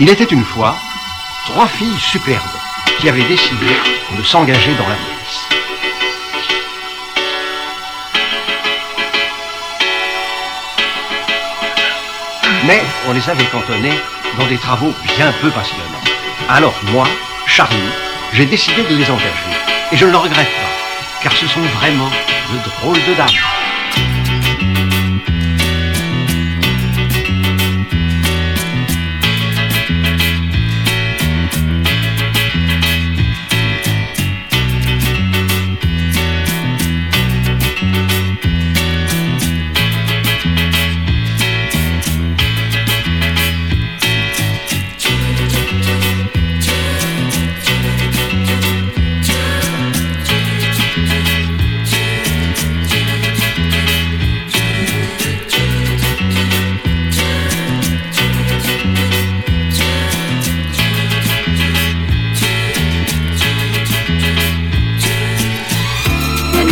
Il était une fois trois filles superbes qui avaient décidé de s'engager dans la police. Mais on les avait cantonnées dans des travaux bien peu passionnants. Alors moi, Charlie, j'ai décidé de les engager. Et je ne le regrette pas, car ce sont vraiment de drôles de dames.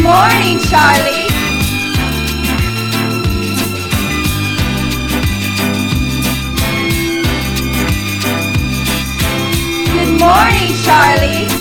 Morning, Charlie. Good morning, Charlie.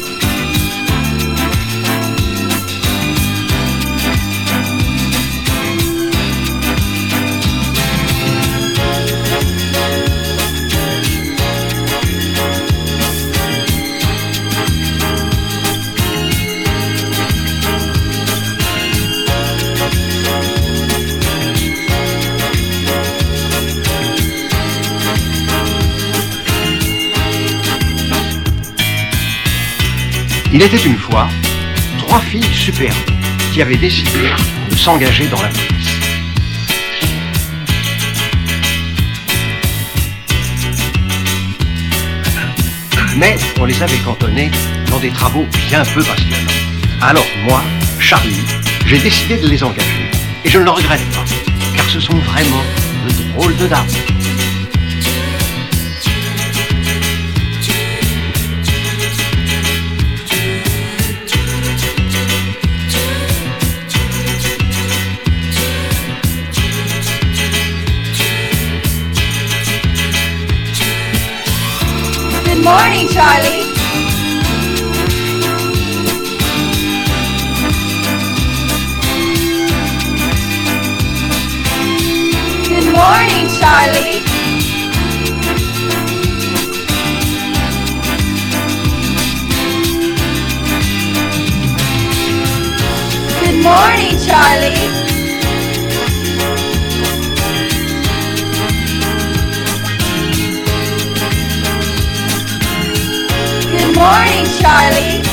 Il était une fois trois filles superbes qui avaient décidé de s'engager dans la police. Mais on les avait cantonnées dans des travaux bien peu passionnants. Alors moi, Charlie, j'ai décidé de les engager. Et je ne le regrette pas, car ce sont vraiment de drôles de dames. Good morning, Charlie. Good morning, Charlie. Charlie.